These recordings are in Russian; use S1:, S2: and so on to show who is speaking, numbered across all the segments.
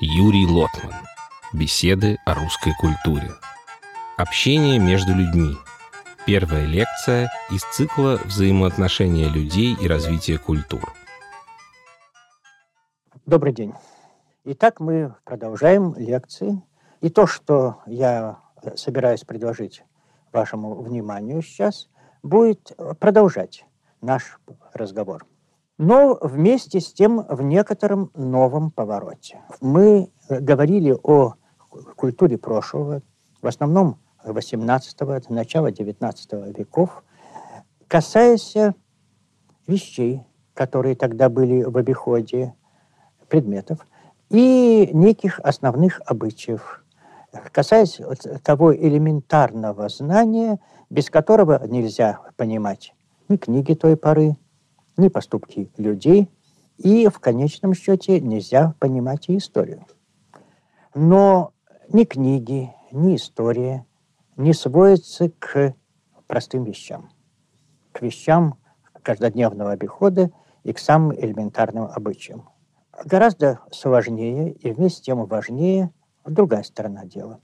S1: Юрий Лотман. Беседы о русской культуре. Общение между людьми. Первая лекция из цикла «Взаимоотношения людей и развитие культур».
S2: Добрый день. Итак, мы продолжаем лекции. И то, что я собираюсь предложить вашему вниманию сейчас, будет продолжать наш разговор но вместе с тем в некотором новом повороте. Мы говорили о культуре прошлого, в основном 18-го, начала 19 веков, касаясь вещей, которые тогда были в обиходе, предметов, и неких основных обычаев, касаясь того элементарного знания, без которого нельзя понимать ни книги той поры, ни поступки людей, и в конечном счете нельзя понимать и историю. Но ни книги, ни история не сводятся к простым вещам, к вещам каждодневного обихода и к самым элементарным обычаям. Гораздо сложнее и вместе с тем важнее другая сторона дела.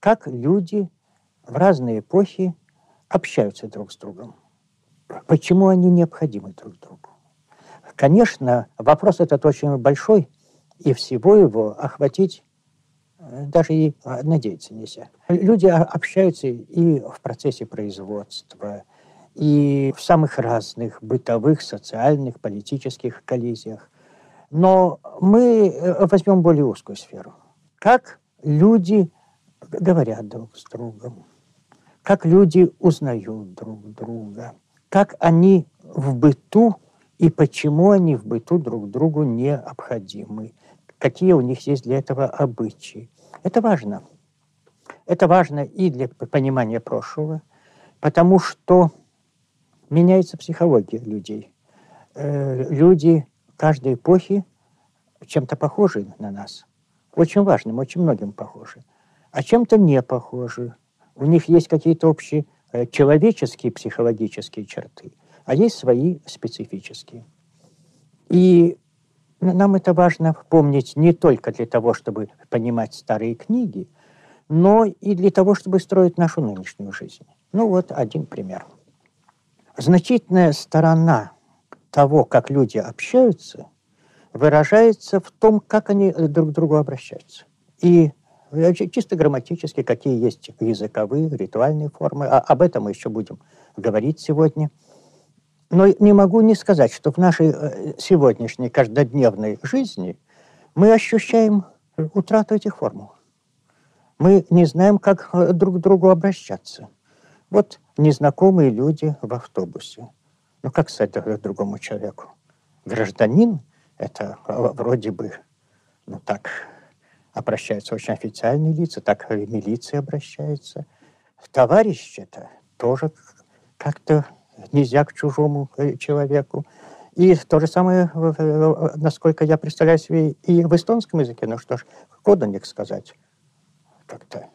S2: Как люди в разные эпохи общаются друг с другом. Почему они необходимы друг другу? Конечно, вопрос этот очень большой, и всего его охватить э, даже и а, надеяться нельзя. Люди общаются и в процессе производства, и в самых разных бытовых, социальных, политических коллизиях. Но мы э, возьмем более узкую сферу. Как люди говорят друг с другом, как люди узнают друг друга, как они в быту и почему они в быту друг другу необходимы, какие у них есть для этого обычаи. Это важно. Это важно и для понимания прошлого, потому что меняется психология людей. Э, люди каждой эпохи чем-то похожи на нас. Очень важным, очень многим похожи. А чем-то не похожи. У них есть какие-то общие человеческие психологические черты, а есть свои специфические. И нам это важно помнить не только для того, чтобы понимать старые книги, но и для того, чтобы строить нашу нынешнюю жизнь. Ну вот один пример. Значительная сторона того, как люди общаются, выражается в том, как они друг к другу обращаются. И чисто грамматически, какие есть языковые, ритуальные формы. А, об этом мы еще будем говорить сегодня. Но не могу не сказать, что в нашей э, сегодняшней каждодневной жизни мы ощущаем утрату этих формул. Мы не знаем, как э, друг к другу обращаться. Вот незнакомые люди в автобусе. Ну, как сказать другому человеку? Гражданин – это э, вроде бы, ну так, обращаются очень официальные лица, так и милиция обращается. Товарищ это тоже как-то нельзя к чужому э, человеку. И то же самое, насколько я представляю себе, и в эстонском языке. Ну что ж, кодоник сказать как-то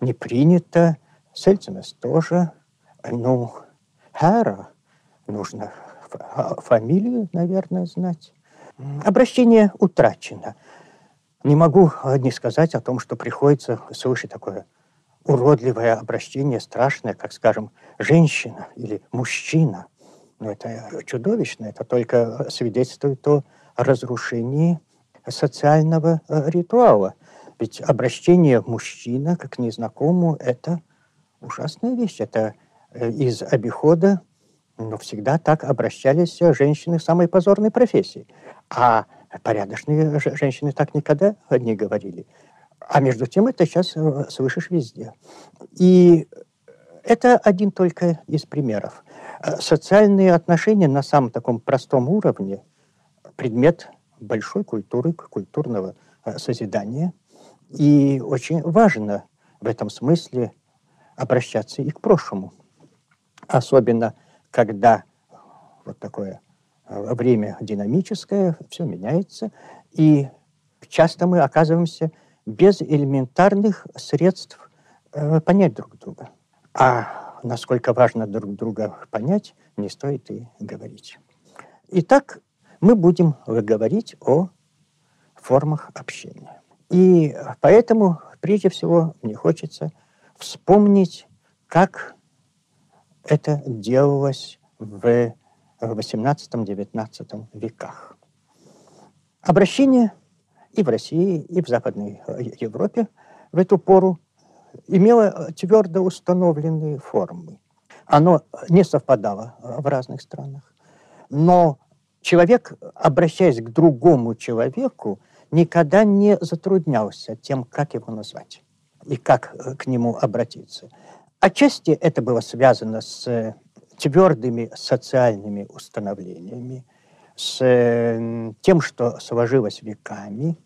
S2: не принято. Сельцинес тоже. Ну, Хэра нужно фамилию, наверное, знать. Обращение утрачено. Не могу не сказать о том, что приходится слышать такое уродливое обращение, страшное, как, скажем, женщина или мужчина. Но это чудовищно, это только свидетельствует о разрушении социального э, ритуала. Ведь обращение мужчина как незнакомому – это ужасная вещь. Это э, из обихода, но всегда так обращались женщины самой позорной профессии. А Порядочные женщины так никогда не говорили. А между тем это сейчас э, слышишь везде. И это один только из примеров. Э, социальные отношения на самом таком простом уровне – предмет большой культуры, культурного э, созидания. И очень важно в этом смысле обращаться и к прошлому. Особенно, когда вот такое время динамическое, все меняется, и часто мы оказываемся без элементарных средств э, понять друг друга. А насколько важно друг друга понять, не стоит и говорить. Итак, мы будем говорить о формах общения. И поэтому, прежде всего, мне хочется вспомнить, как это делалось в XVIII-XIX веках. Обращение и в России, и в Западной Европе в эту пору имело твердо установленные формы. Оно не совпадало в разных странах. Но человек, обращаясь к другому человеку, никогда не затруднялся тем, как его назвать и как к нему обратиться. Отчасти это было связано с твердыми социальными установлениями, с тем, что сложилось веками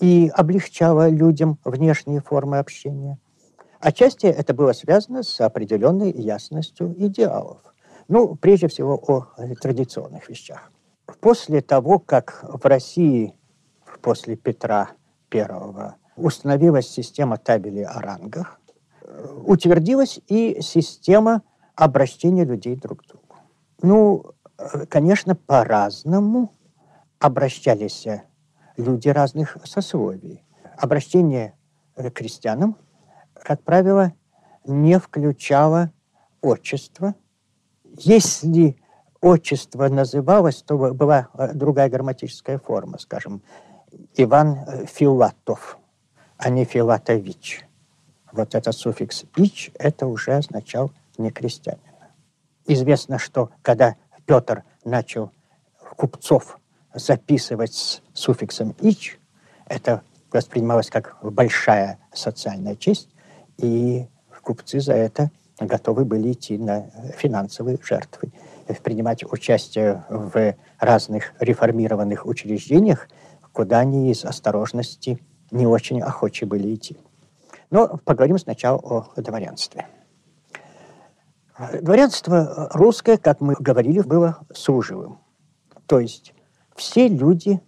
S2: и облегчало людям внешние формы общения. Отчасти это было связано с определенной ясностью идеалов. Ну, прежде всего, о традиционных вещах. После того, как в России после Петра I установилась система табелей о рангах, утвердилась и система обращения людей друг к другу. Ну, конечно, по-разному обращались люди разных сословий. Обращение к крестьянам, как правило, не включало отчество. Если отчество называлось, то была другая грамматическая форма, скажем, Иван Филатов, а не Филатович. Вот этот суффикс «ич» это уже означал не крестьянина. Известно, что когда Петр начал купцов записывать с суффиксом «ич», это воспринималось как большая социальная честь, и купцы за это готовы были идти на финансовые жертвы, принимать участие в разных реформированных учреждениях, куда они из осторожности не очень охочи были идти. Но поговорим сначала о дворянстве. Дворянство русское, как мы говорили, было служивым. То есть все люди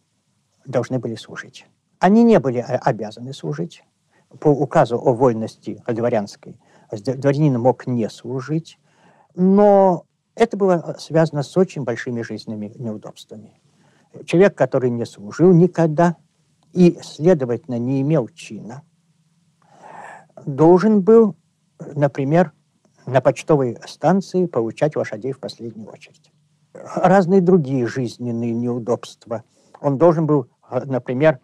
S2: должны были служить. Они не были обязаны служить. По указу о вольности дворянской дворянин мог не служить, но это было связано с очень большими жизненными неудобствами. Человек, который не служил никогда и, следовательно, не имел чина, должен был, например, на почтовой станции получать лошадей в последнюю очередь. Разные другие жизненные неудобства. Он должен был, например,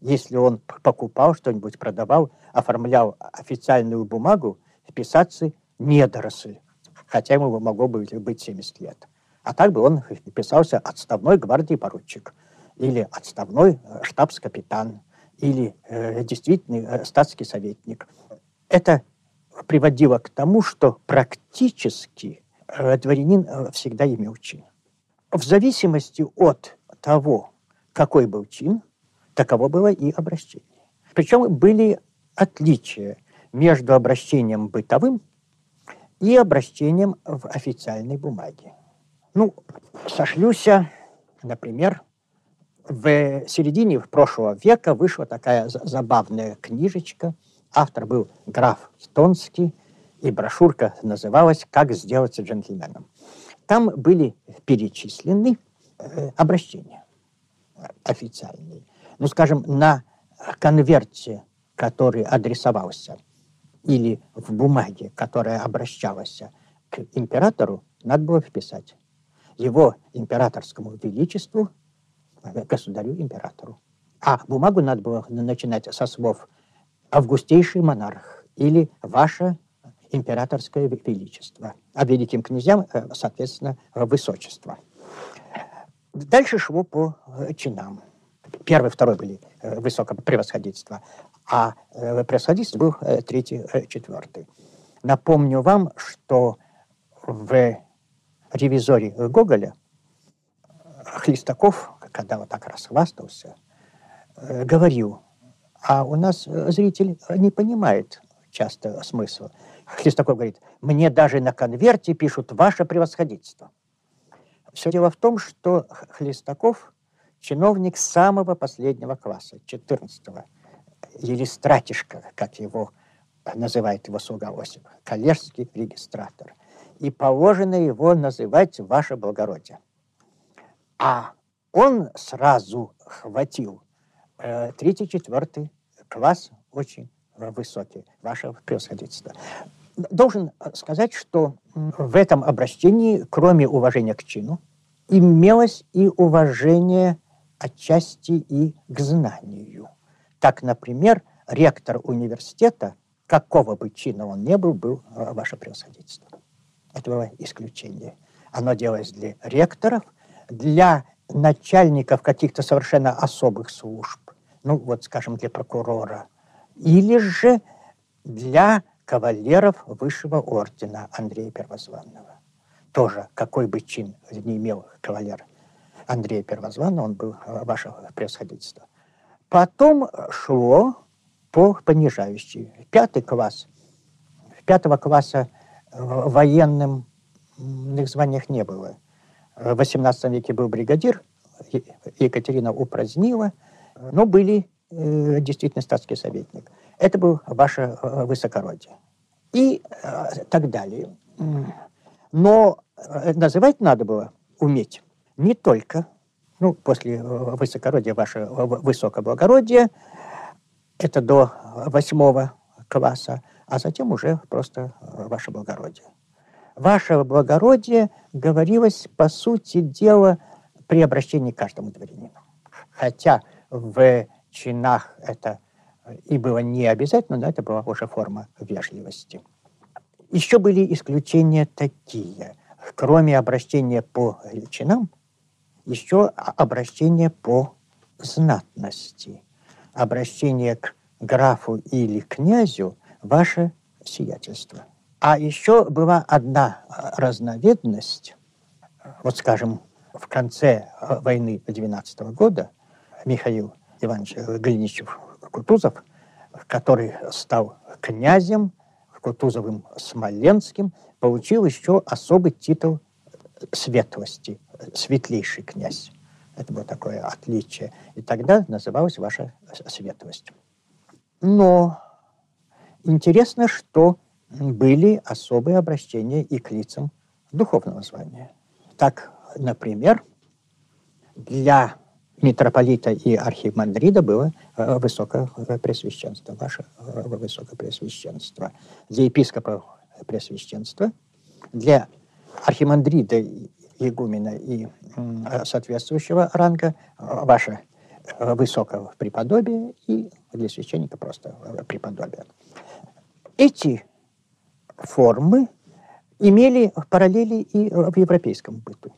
S2: если он покупал что-нибудь, продавал, оформлял официальную бумагу, вписаться недоросль, хотя ему могло бы быть 70 лет. А так бы он писался отставной гвардии поручик, или отставной э, штабс-капитан, или э, действительный э, статский советник. Это приводило к тому, что практически дворянин э, всегда имел чин. В зависимости от того, какой был чин, таково было и обращение. Причем были отличия между обращением бытовым и обращением в официальной бумаге. Ну, сошлюся, например, в середине прошлого века вышла такая забавная книжечка – Автор был граф Стонский, и брошюрка называлась «Как сделаться джентльменом». Там были перечислены э, обращения официальные. Ну, скажем, на конверте, который адресовался, или в бумаге, которая обращалась к императору, надо было вписать его императорскому величеству, э, государю-императору. А бумагу надо было начинать со слов августейший монарх или ваше императорское величество, а великим князьям, э, соответственно, высочество. Дальше шло по э, чинам. Первый, второй были э, высокопревосходительство, а превосходительство был третий, четвертый. Напомню вам, что в ревизоре Гоголя Хлестаков, когда вот так расхвастался, говорил, а у нас э, зритель не понимает часто смысла. Хлестаков говорит, мне даже на конверте пишут «Ваше превосходительство». Все дело в том, что Хлестаков чиновник самого последнего класса, 14-го, или стратишка, как его называет его слуга Осип, коллежский регистратор. И положено его называть «Ваше благородие». А он сразу хватил Э, третий, четвертый класс очень высокий, ваше превосходительство. Должен сказать, что в этом обращении, кроме уважения к чину, имелось и уважение отчасти и к знанию. Так, например, ректор университета, какого бы чина он ни был, был э, ваше превосходительство. Это было исключение. Оно делалось для ректоров, для начальников каких-то совершенно особых служб, ну вот, скажем, для прокурора, или же для кавалеров высшего ордена Андрея Первозванного. Тоже, какой бы чин не имел кавалер Андрея Первозванного, он был э, ваше превосходительство. Потом шло по понижающей. Пятый класс. Пятого класса э, военным званиях не было. В XVIII веке был бригадир, Екатерина упразднила, но были э, действительно статский советник. Это был ваше э, высокородие. И э, так далее. Но э, называть надо было уметь не только, ну, после э, высокородия ваше высокоблагородие, это до восьмого класса, а затем уже просто ваше благородие. Ваше благородие говорилось, по сути дела, при обращении к каждому дворянину. Хотя в чинах это и было не обязательно, но это была уже форма вежливости. Еще были исключения такие. Кроме обращения по чинам, еще обращение по знатности. Обращение к графу или князю ваше сиятельство. А еще была одна разновидность, вот скажем, в конце войны 12 года Михаил Иванович Глиничев Кутузов, который стал князем Кутузовым Смоленским, получил еще особый титул светлости, светлейший князь. Это было такое отличие. И тогда называлась ваша светлость. Но интересно, что были особые обращения и к лицам духовного звания. Так, например, для митрополита и архимандрида было э, высокопресвященство, ваше э, высокопресвященство. Для епископа пресвященство, для архимандрида, игумена и соответствующего ранга ваше э, высокое преподобие и для священника просто преподобие. Эти формы имели параллели и в европейском быту.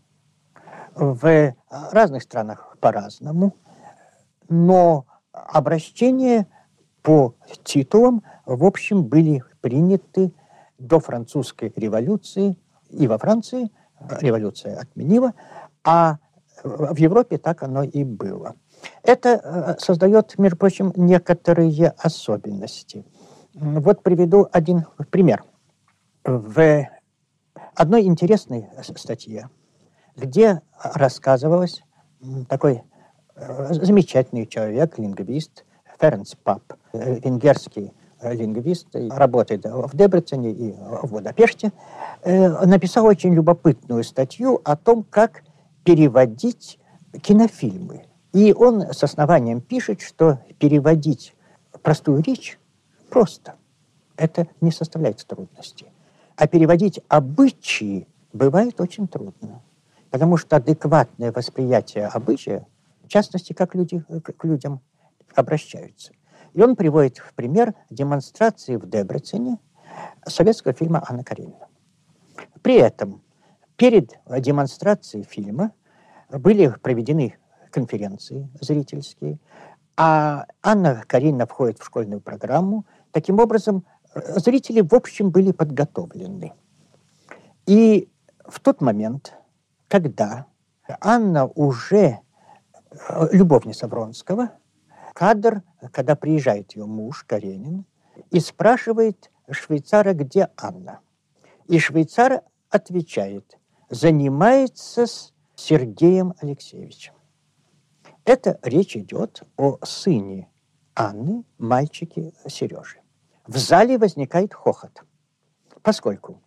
S2: В разных странах по-разному, но обращения по титулам, в общем, были приняты до французской революции и во Франции революция отменила, а в Европе так оно и было. Это э, создает, между прочим, некоторые особенности. Вот приведу один пример. В одной интересной статье где рассказывалось такой э, замечательный человек, лингвист, Ференц Пап, э, венгерский э, лингвист, работает в Дебрецене и в Будапеште, написал очень любопытную статью о том, как переводить кинофильмы. И он с основанием пишет, что переводить простую речь просто. Это не составляет трудности. А переводить обычаи бывает очень трудно. Потому что адекватное восприятие обычая, в частности, как люди к людям обращаются. И он приводит в пример демонстрации в Дебрецене советского фильма «Анна Каренина». При этом перед демонстрацией фильма были проведены конференции зрительские, а Анна Каренина входит в школьную программу. Таким образом, зрители, в общем, были подготовлены. И в тот момент когда Анна уже э, любовница Вронского, кадр, когда приезжает ее муж Каренин, и спрашивает швейцара, где Анна. И швейцар отвечает, занимается с Сергеем Алексеевичем. Это речь идет о сыне Анны, мальчике Сережи. В зале возникает хохот, поскольку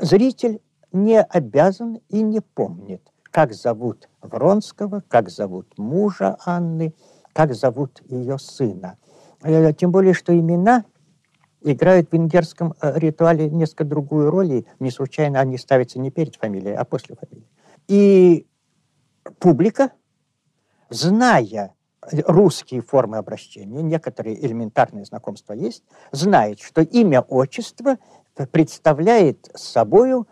S2: зритель не обязан и не помнит, как зовут Вронского, как зовут мужа Анны, как зовут ее сына. Э, тем более, что имена играют в венгерском э, ритуале несколько другую роль, и не случайно они ставятся не перед фамилией, а после фамилии. И публика, зная русские формы обращения, некоторые элементарные знакомства есть, знает, что имя отчество представляет собою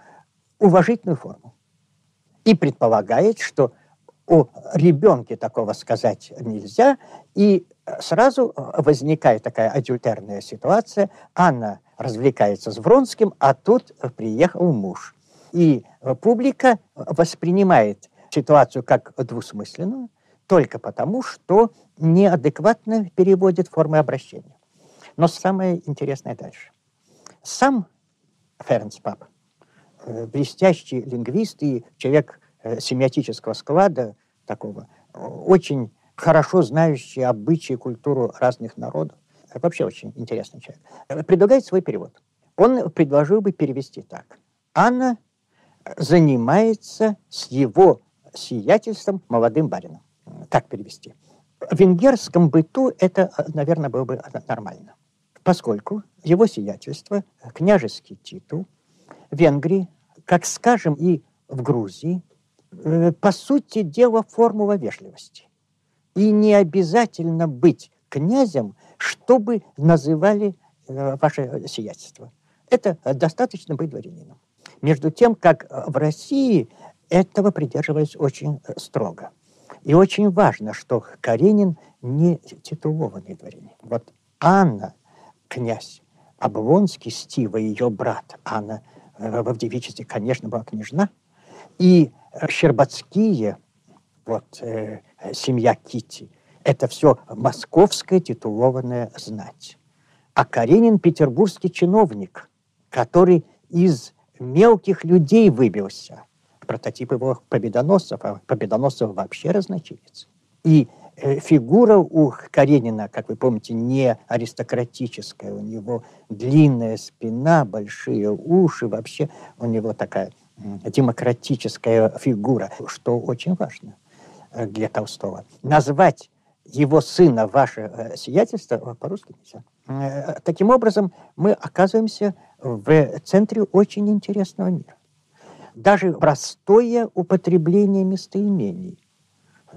S2: уважительную форму. И предполагает, что о ребенке такого сказать нельзя, и сразу возникает такая адюльтерная ситуация. Анна развлекается с Вронским, а тут приехал муж. И публика воспринимает ситуацию как двусмысленную, только потому, что неадекватно переводит формы обращения. Но самое интересное дальше. Сам Ференс Пап, э, блестящий лингвист и человек э, семиотического склада такого, очень хорошо знающий обычаи, культуру разных народов, вообще очень интересный человек, э, предлагает свой перевод. Он предложил бы перевести так. Анна занимается с его сиятельством молодым барином. Так перевести. В венгерском быту это, наверное, было бы нормально. Поскольку его сиятельство, княжеский титул, в Венгрии, как скажем и в Грузии, э, по сути дела формула вежливости. И не обязательно быть князем, чтобы называли э, ваше сиятельство. Это достаточно быть дворянином. Между тем, как в России этого придерживались очень строго. И очень важно, что Каренин не титулованный дворянин. Вот Анна, князь Облонский, Стива, ее брат, Анна э, в девичестве, конечно, была княжна, и Щербацкие, вот э, семья Кити, это все московская титулованная знать. А Каренин петербургский чиновник, который из мелких людей выбился – прототип его победоносцев, а победоносцев вообще разночинец. И э, фигура у Каренина, как вы помните, не аристократическая. У него длинная спина, большие уши. Вообще у него такая демократическая фигура, что очень важно э, для Толстого. Назвать его сына ваше э, сиятельство по-русски нельзя. Таким образом, мы оказываемся в центре очень интересного мира даже простое употребление местоимений.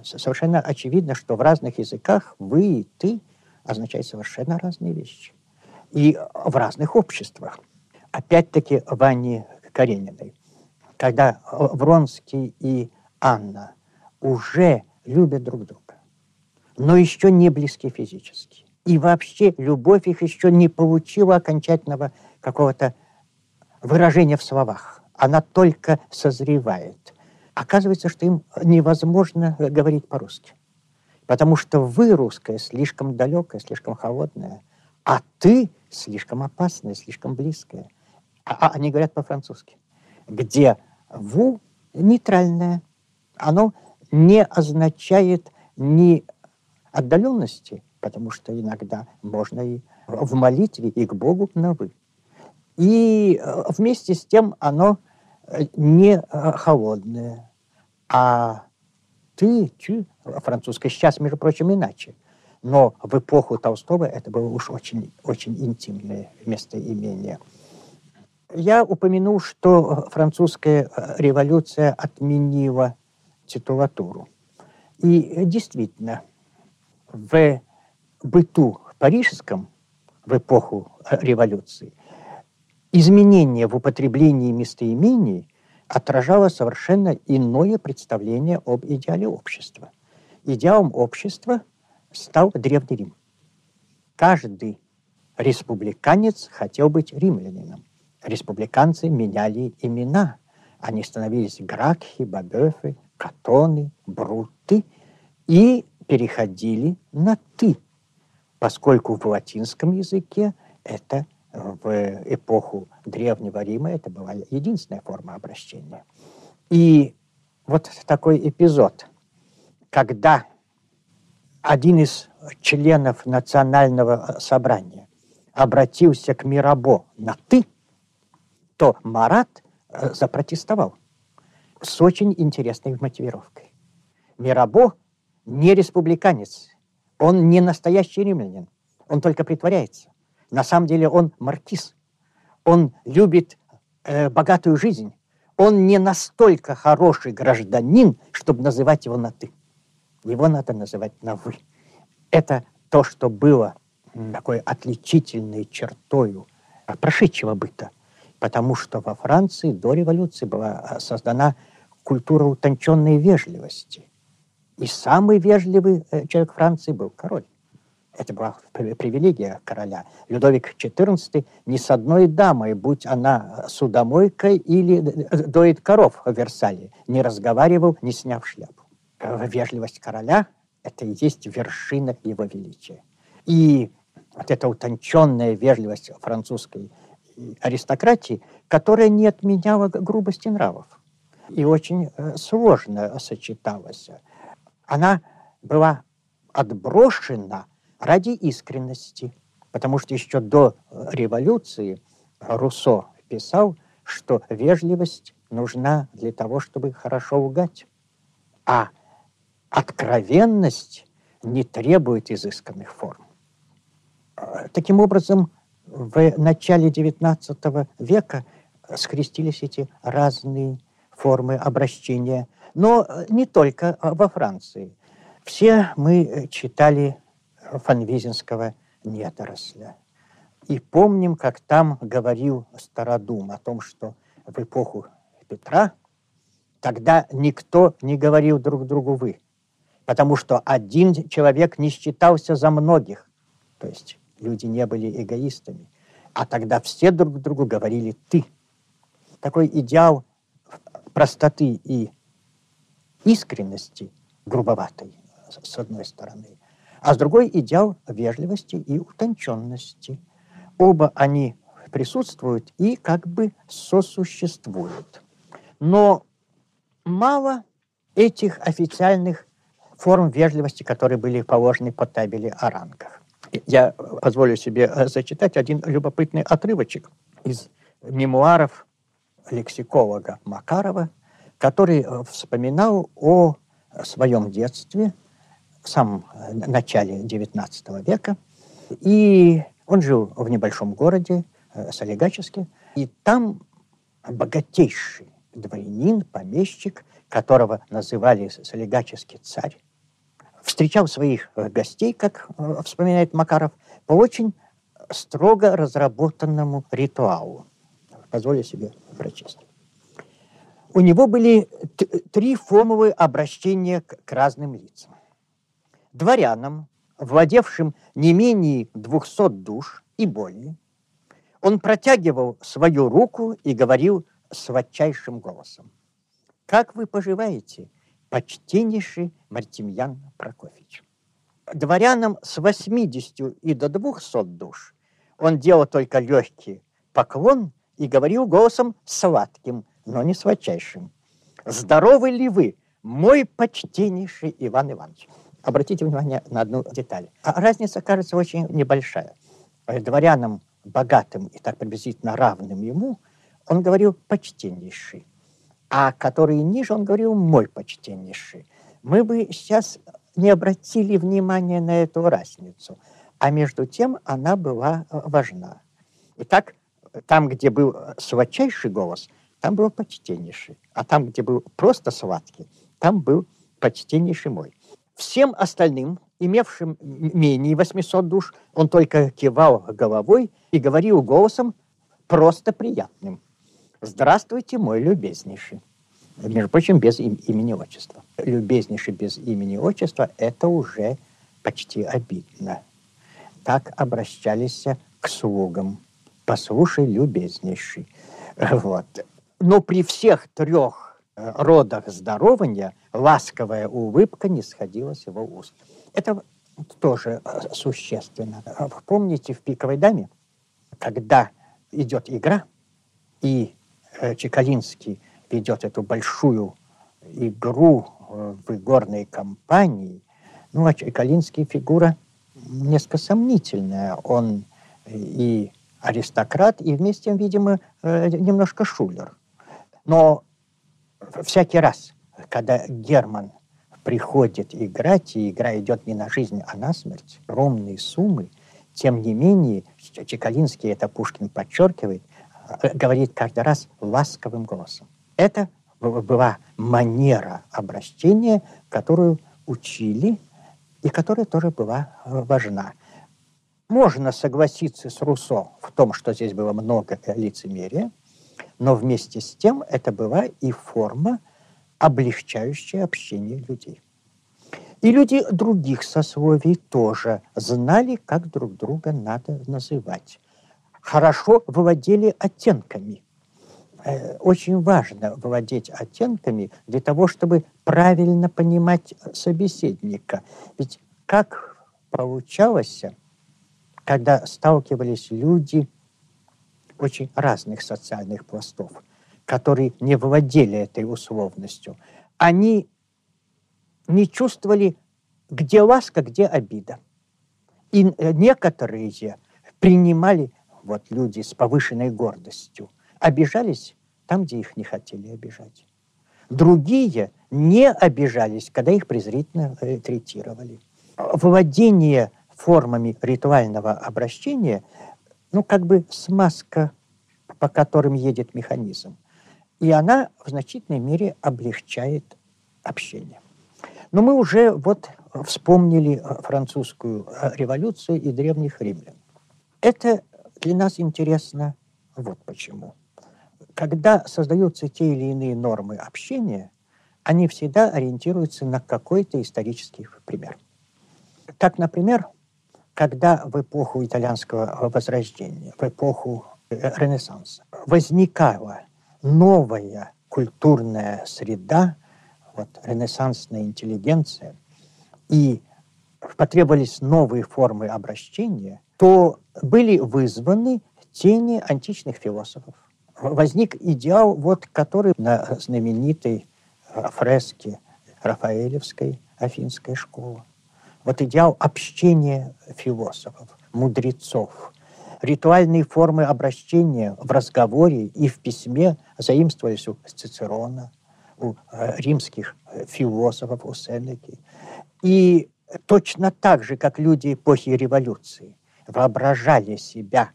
S2: Совершенно очевидно, что в разных языках «вы» и «ты» означают совершенно разные вещи. И в разных обществах. Опять-таки в Анне Карениной. Когда Вронский и Анна уже любят друг друга, но еще не близки физически. И вообще любовь их еще не получила окончательного какого-то выражения в словах она только созревает. Оказывается, что им невозможно говорить по-русски. Потому что вы, русская, слишком далекая, слишком холодная, а ты слишком опасная, слишком близкая. А, а они говорят по-французски, где «ву» нейтральное. Оно не означает ни отдаленности, потому что иногда можно и в молитве и к Богу на «вы». И э, вместе с тем оно не э, холодное, а ты, ты, французское сейчас, между прочим, иначе. Но в эпоху Толстого это было уж очень, очень интимное местоимение. Я упомянул, что французская э, революция отменила титулатуру. И действительно, в быту парижском в эпоху э, революции изменение в употреблении местоимений отражало совершенно иное представление об идеале общества. Идеалом общества стал Древний Рим. Каждый республиканец хотел быть римлянином. Республиканцы меняли имена. Они становились Гракхи, Бабефы, Катоны, Бруты и переходили на «ты», поскольку в латинском языке это в эпоху Древнего Рима это была единственная форма обращения. И вот такой эпизод, когда один из членов национального собрания обратился к Мирабо на «ты», то Марат э, запротестовал с очень интересной мотивировкой. Мирабо не республиканец, он не настоящий римлянин, Он только притворяется. На самом деле он маркиз. Он любит э, богатую жизнь. Он не настолько хороший гражданин, чтобы называть его на «ты». Его надо называть на «вы». Это то, что было такой отличительной чертою прошедшего быта. Потому что во Франции до революции была э, создана культура утонченной вежливости. И самый вежливый э, человек Франции был король. Это была привилегия короля. Людовик XIV ни с одной дамой, будь она судомойкой или доит коров в Версале, не разговаривал, не сняв шляпу. Вежливость короля – это и есть вершина его величия. И вот эта утонченная вежливость французской аристократии, которая не отменяла грубости нравов и очень э, сложно сочеталась. Она была отброшена ради искренности, потому что еще до революции Руссо писал, что вежливость нужна для того, чтобы хорошо лгать, а откровенность не требует изысканных форм. Таким образом, в начале XIX века скрестились эти разные формы обращения, но не только во Франции. Все мы читали фанвизинского недоросля. И помним, как там говорил Стародум о том, что в эпоху Петра тогда никто не говорил друг другу «вы», потому что один человек не считался за многих, то есть люди не были эгоистами, а тогда все друг другу говорили «ты». Такой идеал простоты и искренности грубоватой, с одной стороны, а с другой идеал вежливости и утонченности. Оба они присутствуют и как бы сосуществуют. Но мало этих официальных форм вежливости, которые были положены по табели о рангах. Я позволю себе э, зачитать один любопытный отрывочек из мемуаров лексиколога Макарова, который э, вспоминал о своем детстве – в самом э, начале XIX века. И он жил в небольшом городе, э, Солигаческе, и там богатейший дворянин, помещик, которого называли Солигаческий царь, встречал своих э, гостей, как вспоминает Макаров, по очень строго разработанному ритуалу. Позволю себе прочесть. У него были три формулы обращения к разным лицам дворянам, владевшим не менее двухсот душ и более, он протягивал свою руку и говорил сладчайшим голосом. «Как вы поживаете, почтеннейший Мартемьян Прокофьевич?» Дворянам с 80 и до 200 душ он делал только легкий поклон и говорил голосом сладким, но не сладчайшим. «Здоровы ли вы, мой почтеннейший Иван Иванович?» Обратите внимание на одну деталь. А разница кажется очень небольшая. Дворянам богатым и так приблизительно равным ему, он говорил «почтеннейший», а которые ниже, он говорил «мой почтеннейший». Мы бы сейчас не обратили внимания на эту разницу, а между тем она была э, важна. Итак, там, где был сладчайший голос, там был почтеннейший, а там, где был просто сладкий, там был почтеннейший мой. Всем остальным, имевшим менее 800 душ, он только кивал головой и говорил голосом просто приятным. «Здравствуйте, мой любезнейший». Между прочим, без им, имени отчества. Любезнейший без имени отчества – это уже почти обидно. Так обращались к слугам. «Послушай, любезнейший». Вот. Но при всех трех родах здорования ласковая улыбка не сходила с его уст. Это тоже э, существенно. Помните в «Пиковой даме», когда идет игра, и э, Чекалинский ведет эту большую игру э, в игорной компании, ну, а Чекалинский фигура несколько сомнительная. Он и аристократ, и вместе, видимо, немножко шулер. Но всякий раз, когда Герман приходит играть, и игра идет не на жизнь, а на смерть, огромные суммы тем не менее, Чекалинский, это Пушкин подчеркивает, э, говорит каждый раз ласковым голосом. Это была манера обращения, которую учили и которая тоже была э, важна. Можно согласиться с Руссо в том, что здесь было много лицемерия, но вместе с тем это была и форма, облегчающая общение людей. И люди других сословий тоже знали, как друг друга надо называть. Хорошо владели оттенками. Э, очень важно владеть оттенками для того, чтобы правильно понимать собеседника. Ведь как получалось, когда сталкивались люди очень разных социальных пластов, которые не владели этой условностью, они не чувствовали, где ласка, где обида. И некоторые принимали, вот люди с повышенной гордостью, обижались там, где их не хотели обижать. Другие не обижались, когда их презрительно э, третировали. Владение формами ритуального обращения, ну, как бы смазка, по которым едет механизм. И она в значительной мере облегчает общение. Но мы уже вот вспомнили э, французскую э, революцию и древних римлян. Это для нас интересно вот почему. Когда создаются те или иные нормы общения, они всегда ориентируются на какой-то исторический пример. Так, например, когда в эпоху итальянского возрождения, в эпоху э, Ренессанса возникала новая культурная среда, вот, ренессансная интеллигенция, и потребовались новые формы обращения, то были вызваны тени античных философов. Возник идеал, вот, который на знаменитой э, фреске Рафаэлевской Афинской школы. Вот идеал общения философов, мудрецов. Ритуальные формы обращения в разговоре и в письме заимствовались у Цицерона, у э, римских э, философов, у Сенеки. И точно так же, как люди эпохи революции воображали себя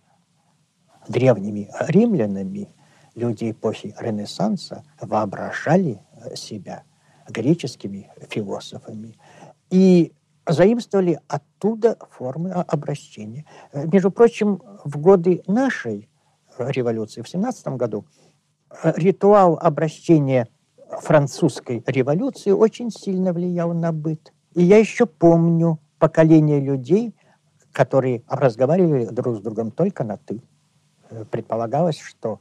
S2: древними римлянами, люди эпохи Ренессанса воображали э, себя греческими философами и заимствовали оттуда формы обращения. Между прочим, в годы нашей революции, в 17 году, ритуал обращения французской революции очень сильно влиял на быт. И я еще помню поколение людей, которые разговаривали друг с другом только на «ты». Э, предполагалось, что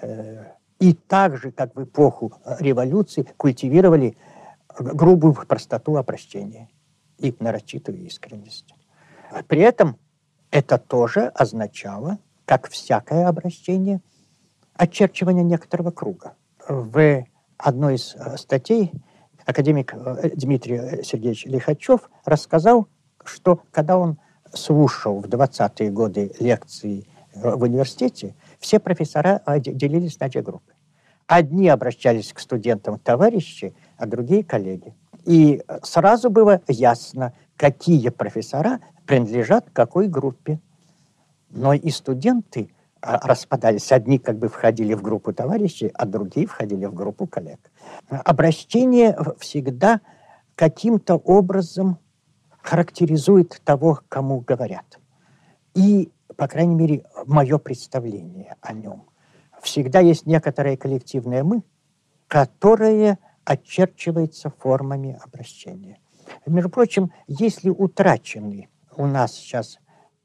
S2: э, и так же, как в эпоху революции, культивировали грубую простоту обращения и нарочитую искренность. При этом это тоже означало, как всякое обращение, очерчивание некоторого круга. В одной из э, статей академик э, Дмитрий э, Сергеевич Лихачев рассказал, что когда он слушал в 20-е годы лекции в университете, все профессора делились на две группы. Одни обращались к студентам товарищи, а другие коллеги. И сразу было ясно, какие профессора принадлежат какой группе. Но и студенты – а, распадались. Одни как бы входили в группу товарищей, а другие входили в группу коллег. Обращение всегда каким-то образом характеризует того, кому говорят. И, по крайней мере, мое представление о нем. Всегда есть некоторое коллективное «мы», которое очерчивается формами обращения. Между прочим, если утрачены у нас сейчас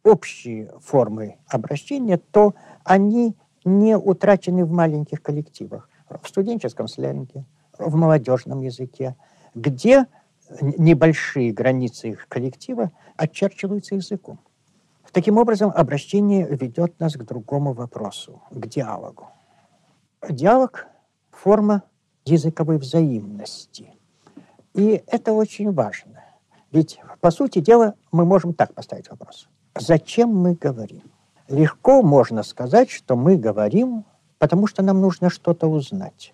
S2: общие формы обращения, то они не утрачены в маленьких коллективах, в студенческом сленге, в молодежном языке, где небольшие границы их коллектива очерчиваются языком. Таким образом, обращение ведет нас к другому вопросу, к диалогу. Диалог – форма языковой взаимности. И это очень важно. Ведь, по сути дела, мы можем так поставить вопрос. Зачем мы говорим? Легко можно сказать, что мы говорим, потому что нам нужно что-то узнать.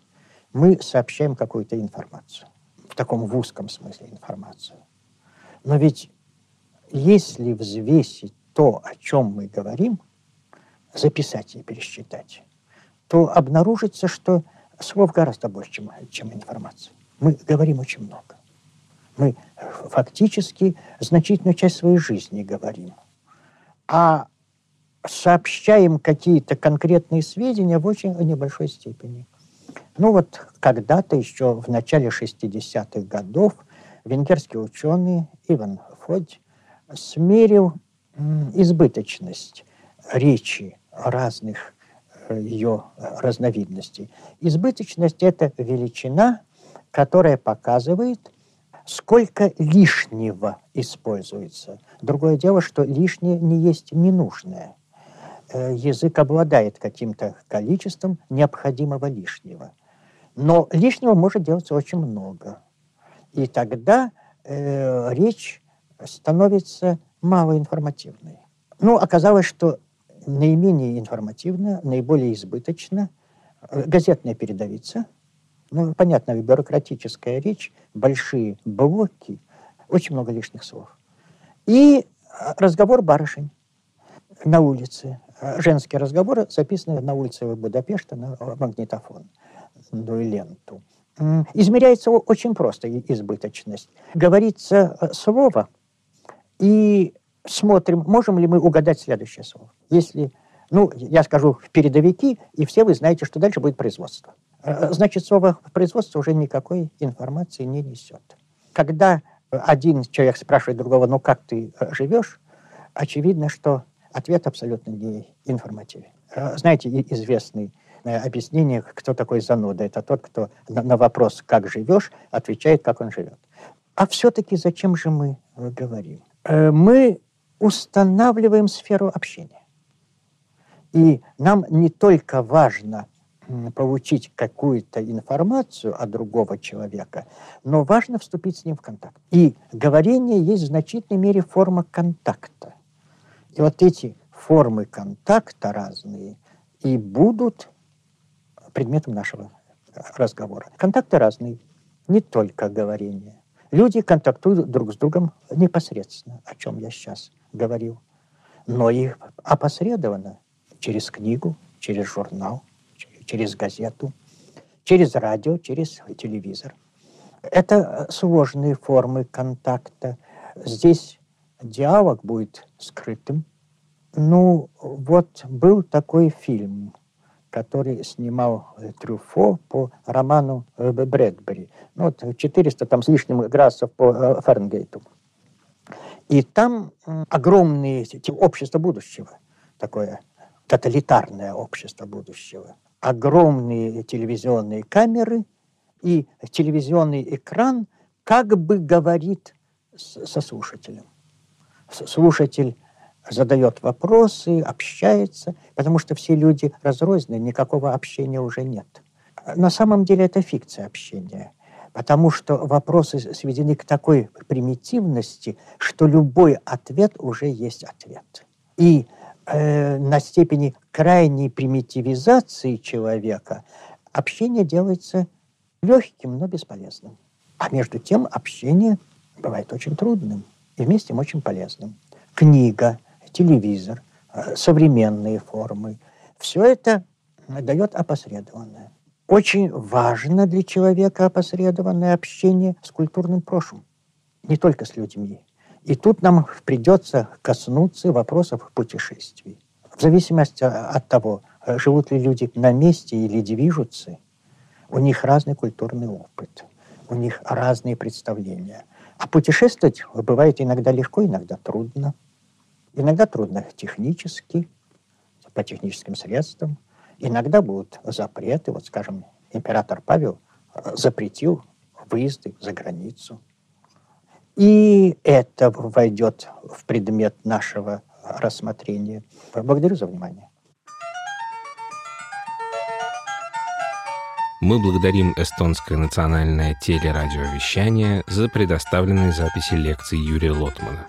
S2: Мы сообщаем какую-то информацию. В таком в узком смысле информацию. Но ведь если взвесить то, о чем мы говорим, записать и пересчитать, то обнаружится, что слов гораздо больше, чем, чем информация. Мы говорим очень много. Мы фактически значительную часть своей жизни говорим. А сообщаем какие-то конкретные сведения в очень небольшой степени. Ну вот когда-то еще в начале 60-х годов венгерский ученый Иван Фодь смерил избыточность речи разных ее разновидностей. Избыточность – это величина, которая показывает, сколько лишнего используется. Другое дело, что лишнее не есть ненужное. Э, язык обладает каким-то количеством необходимого лишнего. Но лишнего может делаться очень много. И тогда э, речь становится малоинформативной. Ну, оказалось, что наименее информативно, наиболее избыточно э, газетная передовица. Ну, понятно, бюрократическая речь, большие блоки, очень много лишних слов. И э, разговор барышень на улице. Э, женские разговоры записаны на улице Будапешта на магнитофон, дуэленту. Измеряется очень просто избыточность. Говорится слово, и смотрим, можем ли мы угадать следующее слово. Если, ну, я скажу передовики, и все вы знаете, что дальше будет производство. Э, значит, слово производство уже никакой информации не несет. Когда один человек спрашивает другого, ну как ты живешь, очевидно, что ответ абсолютно не информативен. Э, знаете, известный э, объяснение, кто такой зануда. Это тот, кто на вопрос «как живешь?» отвечает, как он живет. А все-таки зачем же мы э, говорим? Мы устанавливаем сферу общения. И нам не только важно получить какую-то информацию от другого человека, но важно вступить с ним в контакт. И говорение есть в значительной мере форма контакта. И вот эти формы контакта разные и будут предметом нашего разговора. Контакты разные, не только говорение. Люди контактуют друг с другом непосредственно, о чем я сейчас говорил, но и опосредованно через книгу, через журнал, через газету, через радио, через телевизор. Это сложные формы контакта. Здесь диалог будет скрытым. Ну, вот был такой фильм, который снимал э, Трюфо по роману э, Брэдбери. Ну, вот 400 там с лишним градусов по э, Фаренгейту. И там огромные общества будущего, такое тоталитарное общество будущего. Огромные телевизионные камеры и телевизионный экран как бы говорит со слушателем слушатель задает вопросы, общается, потому что все люди разрознены, никакого общения уже нет. На самом деле это фикция общения, потому что вопросы сведены к такой примитивности, что любой ответ уже есть ответ. И э, на степени крайней примитивизации человека общение делается легким, но бесполезным. А между тем общение бывает очень трудным и вместе очень полезным. Книга, телевизор, э, современные формы. Все это дает опосредованное. Очень важно для человека опосредованное общение с культурным прошлым, не только с людьми. И тут нам придется коснуться вопросов путешествий. В зависимости от того, живут ли люди на месте или движутся, у них разный культурный опыт, у них разные представления – а путешествовать бывает иногда легко, иногда трудно. Иногда трудно технически, по техническим средствам. Иногда будут запреты. Вот, скажем, император Павел э, запретил выезды за границу. И это войдет в предмет нашего рассмотрения. Благодарю за внимание.
S1: Мы благодарим эстонское национальное телерадиовещание за предоставленные записи лекций Юрия Лотмана.